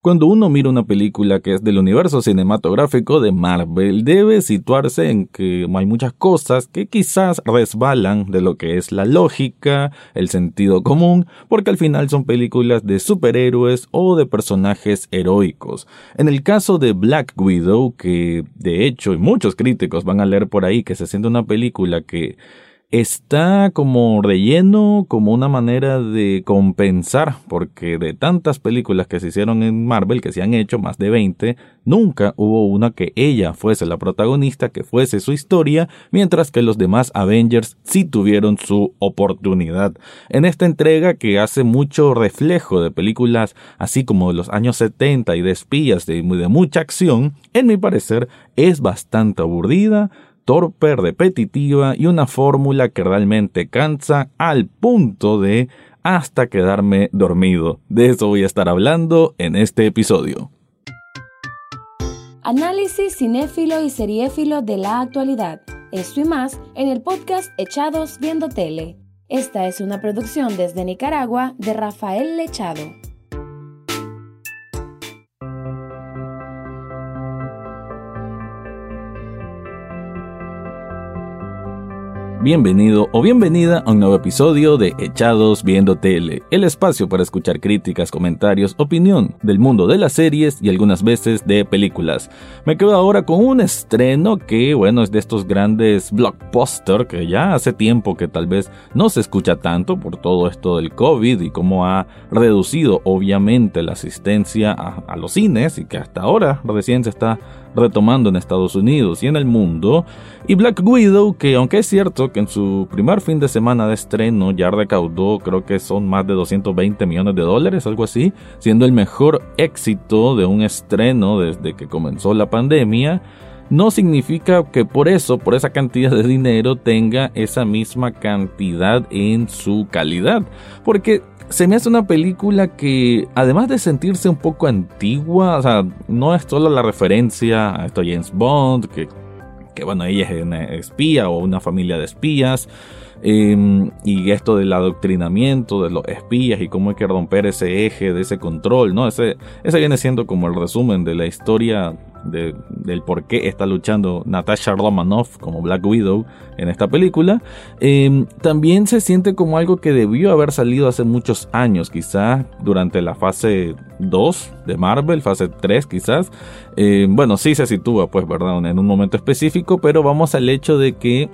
Cuando uno mira una película que es del universo cinematográfico de Marvel, debe situarse en que hay muchas cosas que quizás resbalan de lo que es la lógica, el sentido común, porque al final son películas de superhéroes o de personajes heroicos. En el caso de Black Widow, que de hecho muchos críticos van a leer por ahí que se siente una película que está como relleno, como una manera de compensar, porque de tantas películas que se hicieron en Marvel, que se han hecho más de 20, nunca hubo una que ella fuese la protagonista, que fuese su historia, mientras que los demás Avengers sí tuvieron su oportunidad. En esta entrega que hace mucho reflejo de películas así como de los años 70 y de espías de, de mucha acción, en mi parecer es bastante aburrida, torpe, repetitiva y una fórmula que realmente cansa al punto de hasta quedarme dormido. De eso voy a estar hablando en este episodio. Análisis cinéfilo y seriéfilo de la actualidad. Esto y más en el podcast Echados Viendo Tele. Esta es una producción desde Nicaragua de Rafael Lechado. Bienvenido o bienvenida a un nuevo episodio de Echados Viendo Tele, el espacio para escuchar críticas, comentarios, opinión del mundo de las series y algunas veces de películas. Me quedo ahora con un estreno que, bueno, es de estos grandes blockbusters que ya hace tiempo que tal vez no se escucha tanto por todo esto del COVID y cómo ha reducido obviamente la asistencia a, los cines y que hasta ahora recién se está retomando en Estados Unidos y en el mundo, y Black Widow, que aunque es cierto que en su primer fin de semana de estreno ya recaudó creo que son más de 220 millones de dólares, algo así, siendo el mejor éxito de un estreno desde que comenzó la pandemia, no significa que por eso, por esa cantidad de dinero, tenga esa misma cantidad en su calidad. Porque se me hace una película que, además de sentirse un poco antigua, o sea, no es solo la referencia a esto James Bond, que, que bueno, ella es una espía o una familia de espías, em, y esto del adoctrinamiento de los espías y cómo hay que romper ese eje de ese control, ¿no? Ese, ese viene siendo como el resumen de la historia del por qué está luchando Natasha Romanoff como Black Widow en esta película, em, también se siente como algo que debió haber salido hace muchos años, quizás durante la fase 2 de Marvel, fase 3 quizás. Em, bueno, sí se sitúa, pues, ¿verdad? En un momento específico, pero vamos al hecho de que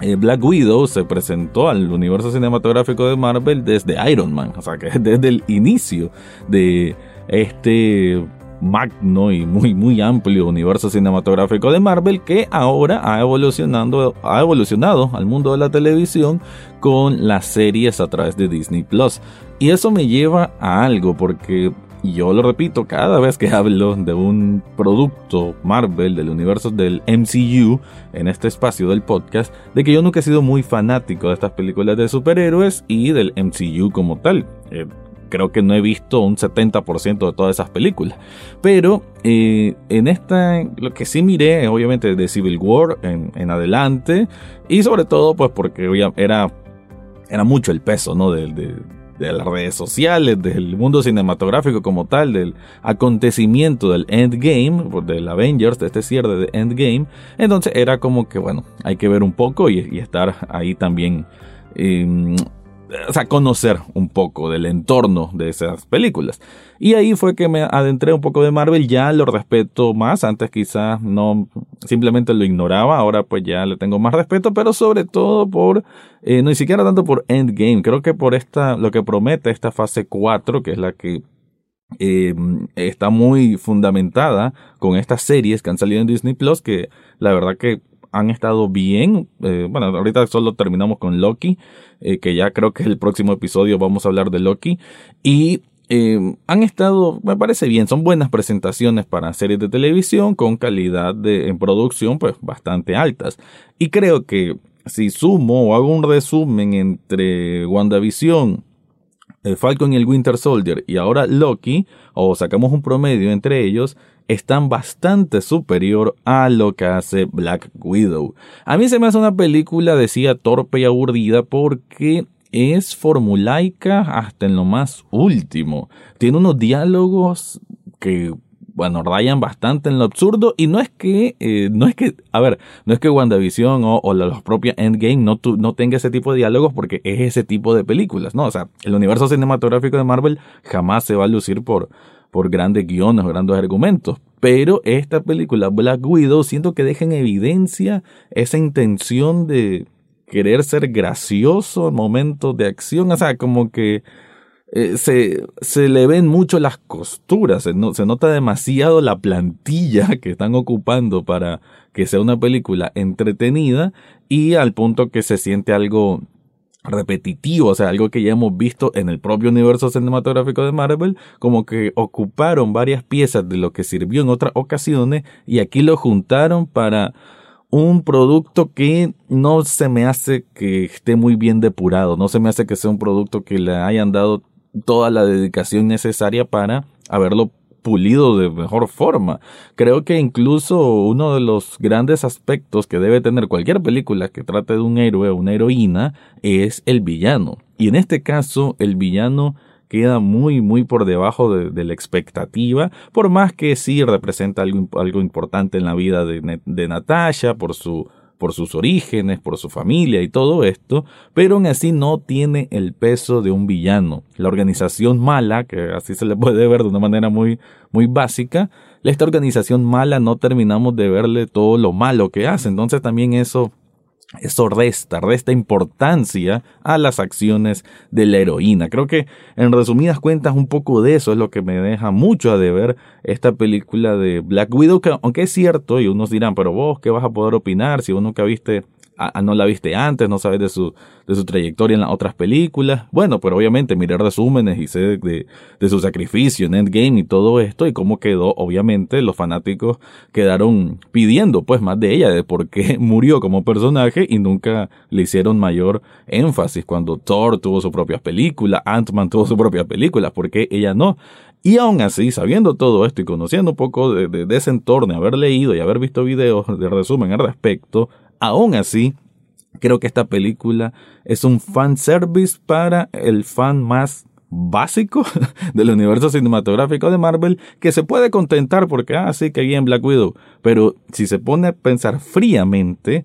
eh, Black Widow se presentó al universo cinematográfico de Marvel desde Iron Man, o sea que desde el inicio de este magno y muy muy amplio universo cinematográfico de Marvel que ahora ha evolucionado, ha evolucionado al mundo de la televisión con las series a través de Disney Plus. Y eso me lleva a algo porque yo lo repito cada vez que hablo de un producto Marvel del universo del MCU en este espacio del podcast, de que yo nunca he sido muy fanático de estas películas de superhéroes y del MCU como tal. Eh, creo que no he visto un 70% de todas esas películas. Pero eh, en esta, lo que sí miré, obviamente, de Civil War en, adelante. Y sobre todo, pues porque era, era mucho el peso, ¿no? De, las redes sociales, del mundo cinematográfico como tal, del acontecimiento del Endgame, del Avengers, de este cierre de Endgame. Entonces era como que, bueno, hay que ver un poco y, estar ahí también. Em, o sea, conocer un poco del entorno de esas películas. Y ahí fue que me adentré un poco de Marvel, ya lo respeto más, antes quizás no, simplemente lo ignoraba, ahora pues ya le tengo más respeto, pero sobre todo por, eh, no ni siquiera tanto por Endgame, creo que por esta, lo que promete esta fase 4, que es la que eh, está muy fundamentada con estas series que han salido en Disney Plus, que la verdad que han estado bien. Eh, bueno, ahorita solo terminamos con Loki, eh, que ya creo que el próximo episodio vamos a hablar de Loki. Y eh, han estado, me parece bien, son buenas presentaciones para series de televisión con calidad de, en producción pues bastante altas. Y creo que si sumo o hago un resumen entre WandaVision, Falcon y el Winter Soldier y ahora Loki, o sacamos un promedio entre ellos, están bastante superior a lo que hace Black Widow. A mí se me hace una película, decía, torpe y aburrida porque es formulaica hasta en lo más último. Tiene unos diálogos que bueno, rayan bastante en lo absurdo y no es que, eh, no es que, a ver, no es que WandaVision o, o la, propia Endgame no, no tenga ese tipo de diálogos porque es ese tipo de películas, ¿no? O sea, el universo cinematográfico de Marvel jamás se va a lucir por, por grandes guiones o grandes argumentos. Pero esta película, Black Widow, siento que deja en evidencia esa intención de querer ser gracioso en momentos de acción. O sea, como que eh, se, se le ven mucho las costuras, se, se nota demasiado la plantilla que están ocupando para que sea una película entretenida y al punto que se siente algo repetitivo, o sea, algo que ya hemos visto en el propio universo cinematográfico de Marvel, como que ocuparon varias piezas de lo que sirvió en otras ocasiones y aquí lo juntaron para un producto que no se me hace que esté muy bien depurado, no se me hace que sea un producto que le hayan dado toda la dedicación necesaria para haberlo pulido de mejor forma. Creo que incluso uno de los grandes aspectos que debe tener cualquier película que trate de un héroe o una heroína es el villano. Y en este caso, el villano queda muy, muy por debajo de, la expectativa, por más que sí representa algo, algo importante en la vida de, de Natasha, por su por sus orígenes, por su familia y todo esto, pero aún así no tiene el peso de un villano. La organización mala, que así se le puede ver de una manera muy, muy básica, esta organización mala no terminamos de verle todo lo malo que hace, entonces también eso eso resta, resta importancia a las acciones de la heroína. Creo que en resumidas cuentas un poco de eso es lo que me deja mucho a deber esta película de Black Widow, que aunque es cierto, y unos dirán, pero vos, ¿qué vas a poder opinar si vos nunca viste no la viste antes, no sabes de su, de su trayectoria en las otras películas. Bueno, pero obviamente miré resúmenes y sé de, de, su sacrificio en Endgame y todo esto y cómo quedó, obviamente los fanáticos quedaron pidiendo pues más de ella, de por qué murió como personaje y nunca le hicieron mayor énfasis cuando Thor tuvo su propia película, Ant-Man tuvo su propia película, porque ella no. Y aún así, sabiendo todo esto y conociendo un poco de, de, de, ese entorno, haber leído y haber visto videos de resumen al respecto, Aún así, creo que esta película es un fan service para el fan más básico del universo cinematográfico de Marvel que se puede contentar porque, ah, sí, que bien Black Widow. Pero si se pone a pensar fríamente,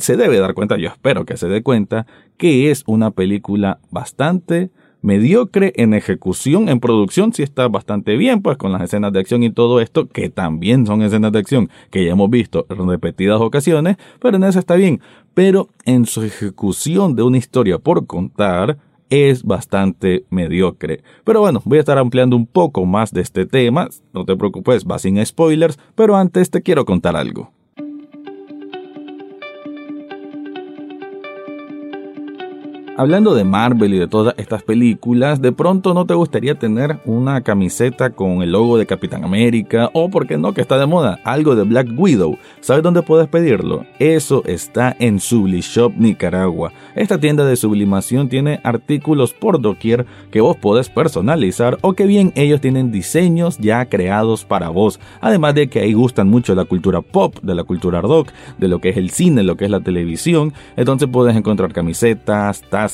se debe dar cuenta, yo espero que se dé cuenta, que es una película bastante mediocre en ejecución, en producción sí está bastante bien, pues con las escenas de acción y todo esto, que también son escenas de acción que ya hemos visto en repetidas ocasiones, pero en eso está bien. Pero en su ejecución de una historia por contar, es bastante mediocre. Pero bueno, voy a estar ampliando un poco más de este tema, no te preocupes, va sin spoilers, pero antes te quiero contar algo. Hablando de Marvel y de todas estas películas, de pronto no te gustaría tener una camiseta con el logo de Capitán América o, por qué no, que está de moda, algo de Black Widow. ¿Sabes dónde puedes pedirlo? Eso está en Sublishop Nicaragua. Esta tienda de sublimación tiene artículos por doquier que vos podés personalizar o que bien ellos tienen diseños ya creados para vos. Además de que ahí gustan mucho la cultura pop, de la cultura rock, de lo que es el cine, lo que es la televisión. Entonces puedes encontrar camisetas, tazas,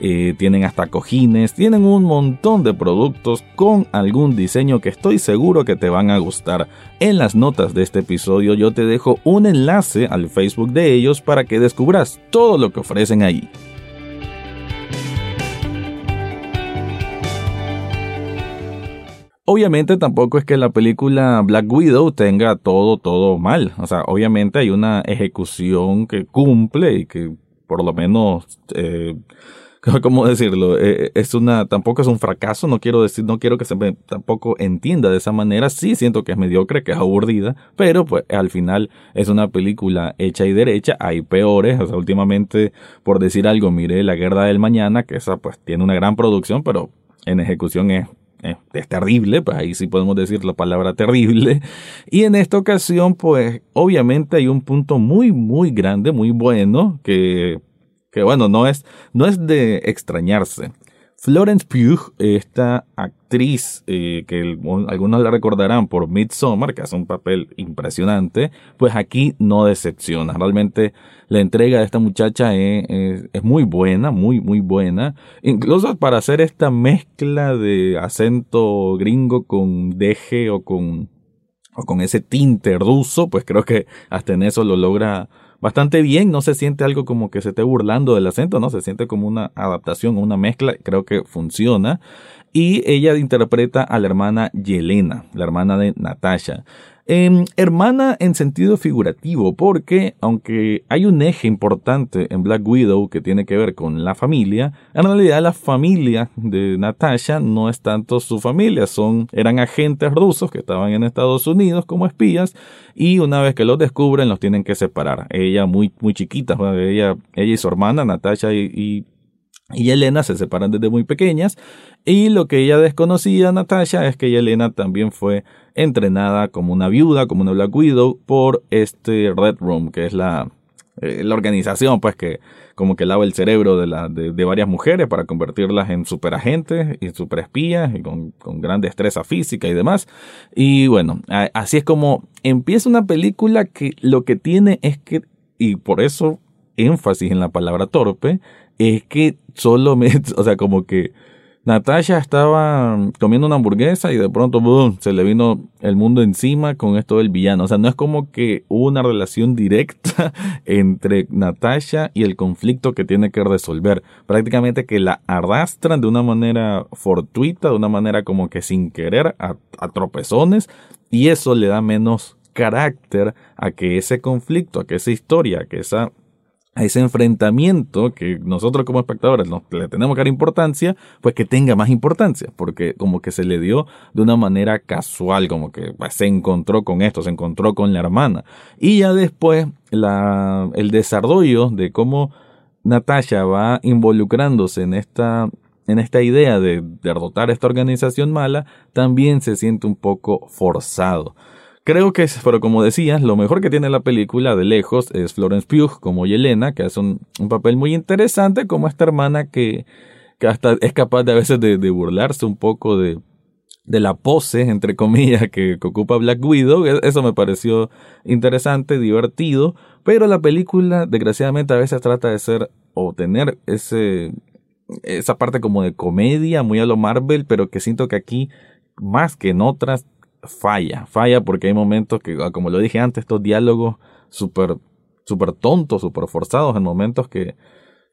eh, tienen hasta cojines, tienen un montón de productos con algún diseño que estoy seguro que te van a gustar. En las notas de este episodio yo te dejo un enlace al Facebook de ellos para que descubras todo lo que ofrecen ahí. Obviamente tampoco es que la película Black Widow tenga todo, todo mal. O sea, obviamente hay una ejecución que cumple y que por lo menos, eh, ¿cómo decirlo? Eh, es una, tampoco es un fracaso, no quiero decir, no quiero que se me tampoco entienda de esa manera, sí siento que es mediocre, que es aburrida, pero pues al final es una película hecha y derecha, hay peores, o sea, últimamente, por decir algo, miré La Guerra del Mañana, que esa pues tiene una gran producción, pero en ejecución es es terrible, pues ahí sí podemos decir la palabra terrible. Y en esta ocasión, pues obviamente hay un punto muy, muy grande, muy bueno, que, que bueno, no es, no es de extrañarse. Florence Pugh, esta actriz, eh, que algunos la recordarán por Midsommar, que hace un papel impresionante, pues aquí no decepciona. Realmente la entrega de esta muchacha es, es, muy buena, muy, muy buena. Incluso para hacer esta mezcla de acento gringo con deje o con, o con ese tinte ruso, pues creo que hasta en eso lo logra bastante bien, no se siente algo como que se esté burlando del acento, no, se siente como una adaptación, una mezcla, creo que funciona. Y ella interpreta a la hermana Yelena, la hermana de Natasha. Em, hermana en sentido figurativo, porque aunque hay un eje importante en Black Widow que tiene que ver con la familia, en realidad la familia de Natasha no es tanto su familia, son, eran agentes rusos que estaban en Estados Unidos como espías y una vez que los descubren los tienen que separar. Ella muy, muy chiquita, ella, ella y su hermana Natasha y Elena se separan desde muy pequeñas y lo que ella desconocía, Natasha, es que Elena también fue entrenada como una viuda, como una Black Widow por este Red Room, que es la, eh, la organización pues que como que lava el cerebro de, de, varias mujeres para convertirlas en superagentes y superespías y con, con gran destreza física y demás. Y bueno, así es como empieza una película que lo que tiene es que, y por eso énfasis en la palabra torpe, es que solo me, o sea, como que Natasha estaba comiendo una hamburguesa y de pronto boom, se le vino el mundo encima con esto del villano. O sea, no es como que hubo una relación directa entre Natasha y el conflicto que tiene que resolver. Prácticamente que la arrastran de una manera fortuita, de una manera como que sin querer, a, a tropezones, y eso le da menos carácter a que ese conflicto, a que esa historia, a que esa a ese enfrentamiento que nosotros como espectadores le tenemos que dar importancia, pues que tenga más importancia, porque como que se le dio de una manera casual, como que pues, se encontró con esto, se encontró con la hermana. Y ya después el desarrollo de cómo Natasha va involucrándose en esta en esta idea de derrotar a esta organización mala, también se siente un poco forzado. Creo que, pero como decías, lo mejor que tiene la película de lejos es Florence Pugh como Yelena, que hace un, papel muy interesante como esta hermana que, que hasta es capaz de a veces de, burlarse un poco de, de la pose, entre comillas, que, ocupa Black Widow. E, eso me pareció interesante, divertido, pero la película, desgraciadamente, a veces trata de ser o tener ese, esa parte como de comedia, muy a lo Marvel, pero que siento que aquí, más que en otras, falla, falla porque hay momentos que, ah, como lo dije antes, estos diálogos súper super tontos, súper forzados, en momentos que,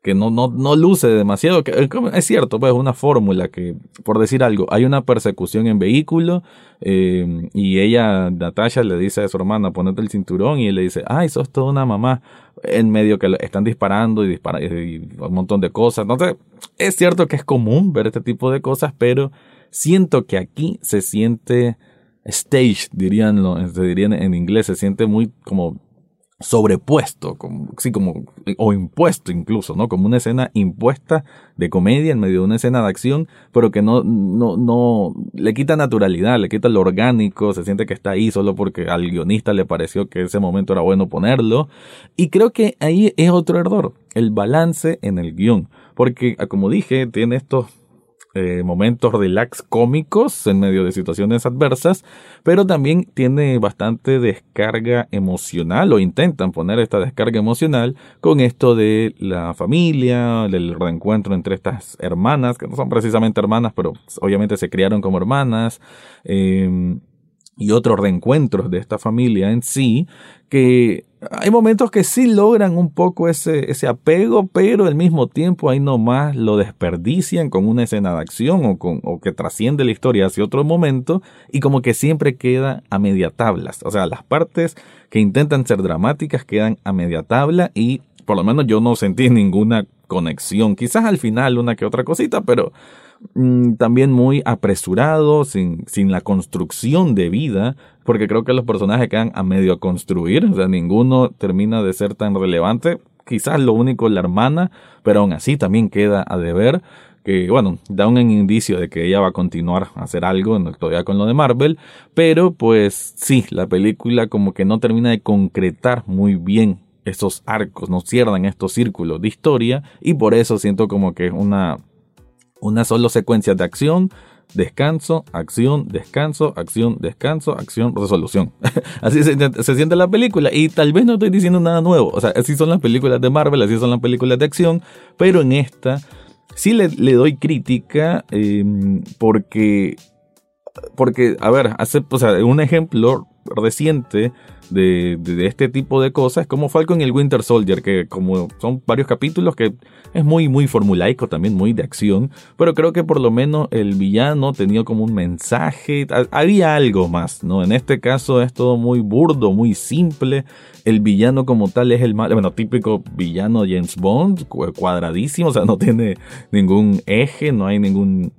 que no, no, no luce demasiado. Que, es cierto, pues es una fórmula que, por decir algo, hay una persecución en vehículo eh, y ella, Natasha, le dice a su hermana, ponete el cinturón y él le dice, ay, sos toda una mamá. En medio que están disparando y, dispara, un montón de cosas. Entonces, es cierto que es común ver este tipo de cosas, pero siento que aquí se siente stage, dirían, se dirían en inglés, se siente muy como sobrepuesto, como, sí, como, o impuesto incluso, ¿no? Como una escena impuesta de comedia en medio de una escena de acción, pero que no, no, no, le quita naturalidad, le quita lo orgánico, se siente que está ahí solo porque al guionista le pareció que ese momento era bueno ponerlo. Y creo que ahí es otro error, el balance en el guion. Porque, como dije, tiene estos eh, momentos relax cómicos en medio de situaciones adversas, pero también tiene bastante descarga emocional o intentan poner esta descarga emocional con esto de la familia, del reencuentro entre estas hermanas, que no son precisamente hermanas, pero obviamente se criaron como hermanas. Eh, y otros reencuentros de esta familia en sí, que hay momentos que sí logran un poco ese, ese apego, pero al mismo tiempo ahí nomás lo desperdician con una escena de acción o, con, o que trasciende la historia hacia otro momento y como que siempre queda a media tablas. O sea, las partes que intentan ser dramáticas quedan a media tabla y por lo menos yo no sentí ninguna conexión. Quizás al final una que otra cosita, pero Mm, también muy apresurado, sin, sin la construcción de vida, porque creo que los personajes quedan a medio construir, o sea, ninguno termina de ser tan relevante, quizás lo único la hermana, pero aún así también queda a deber que bueno, da un indicio de que ella va a continuar a hacer algo todavía con lo de Marvel, pero pues sí, la película como que no termina de concretar muy bien esos arcos, no cierran estos círculos de historia y por eso siento como que es una una solo secuencia de acción descanso, acción, descanso, acción, descanso, acción, resolución. así se, se, siente la película y tal vez no estoy diciendo nada nuevo. O sea, así son las películas de Marvel, así son las películas de acción, pero en esta sí le, doy crítica em, porque, porque, a ver, hace, o sea, un ejemplo reciente de, este tipo de cosas, como Falcon y el Winter Soldier, que como son varios capítulos que es muy, muy formulaico también, muy de acción, pero creo que por lo menos el villano tenía como un mensaje, había algo más, ¿no? En este caso es todo muy burdo, muy simple, el villano como tal es el mal, bueno, típico villano James Bond, cuadradísimo, o sea, no tiene ningún eje, no hay ningún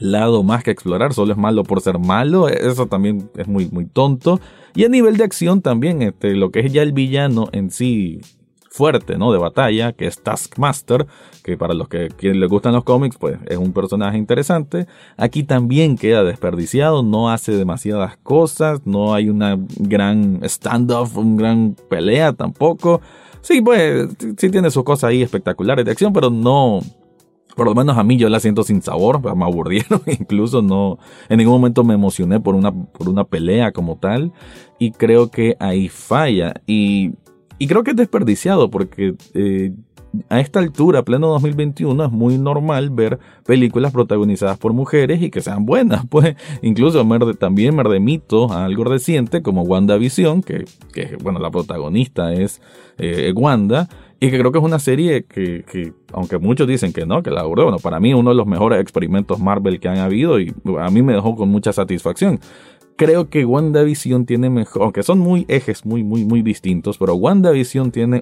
lado más que explorar, solo es malo por ser malo, eso también es muy, muy tonto. Y a nivel de acción también, este, lo que es ya el villano en sí fuerte, ¿no? De batalla, que es Taskmaster, que para los que les gustan los cómics, pues es un personaje interesante. Aquí también queda desperdiciado, no hace demasiadas cosas, no hay una gran standoff, un gran pelea tampoco. Sí, pues sí tiene sus cosas ahí espectaculares de acción, pero no, por lo menos a mí yo la siento sin sabor, me aburrieron, incluso no, en ningún momento me emocioné por una, por una pelea como tal, y creo que ahí falla, y, y creo que es desperdiciado, porque eh, a esta altura, pleno 2021, es muy normal ver películas protagonizadas por mujeres y que sean buenas. Pues incluso también me remito a algo reciente como WandaVision, que, que bueno, la protagonista es eh, Wanda, y que creo que es una serie que, que, aunque muchos dicen que no, que la bueno, para mí uno de los mejores experimentos Marvel que han habido y a mí me dejó con mucha satisfacción. Creo que WandaVision tiene mejor, aunque son muy ejes muy, muy, muy distintos, pero WandaVision tiene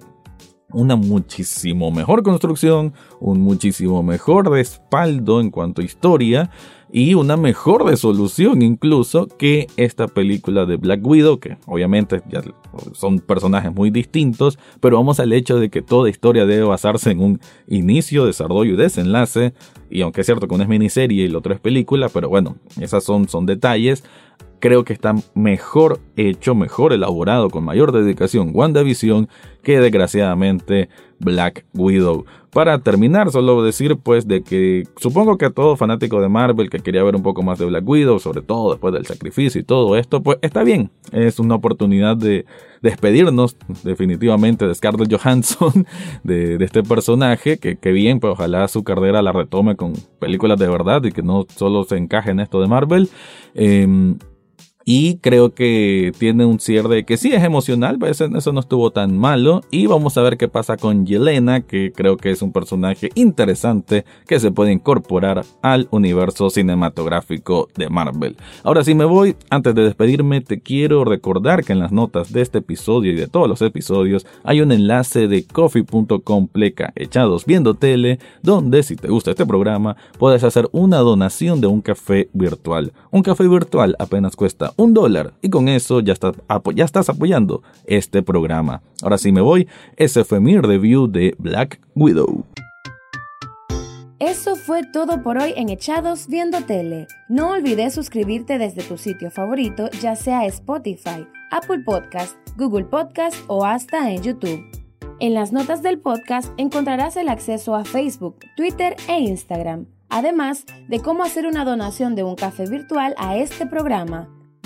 una muchísimo mejor construcción, un muchísimo mejor respaldo en cuanto a historia y una mejor resolución incluso que esta película de Black Widow, que obviamente ya son personajes muy distintos, pero vamos al hecho de que toda historia debe basarse en un inicio, desarrollo y desenlace, y aunque es cierto que una es miniserie y la otra es película, pero bueno, esas son, son detalles, creo que está mejor hecho, mejor elaborado, con mayor dedicación WandaVision que desgraciadamente Black Widow. Para terminar, solo decir pues de que supongo que a todo fanático de Marvel que quería ver un poco más de Black Widow, sobre todo después del sacrificio y todo esto, pues está bien. Es una oportunidad de despedirnos definitivamente de Scarlett Johansson, de, este personaje, que, bien, pues ojalá su carrera la retome con películas de verdad y que no solo se encaje en esto de Marvel. Em, y creo que tiene un cierre que sí es emocional, pero eso, no estuvo tan malo. Y vamos a ver qué pasa con Yelena, que creo que es un personaje interesante que se puede incorporar al universo cinematográfico de Marvel. Ahora sí me voy, antes de despedirme te quiero recordar que en las notas de este episodio y de todos los episodios hay un enlace de coffee.com pleca echados viendo tele, donde si te gusta este programa puedes hacer una donación de un café virtual. Un café virtual apenas cuesta un dólar y con eso ya, estás apoyando este programa. Ahora sí me voy, ese fue mi review de Black Widow. Eso fue todo por hoy en Echados Viendo Tele. No olvides suscribirte desde tu sitio favorito, ya sea Spotify, Apple Podcast, Google Podcast o hasta en YouTube. En las notas del podcast encontrarás el acceso a Facebook, Twitter e Instagram, además de cómo hacer una donación de un café virtual a este programa.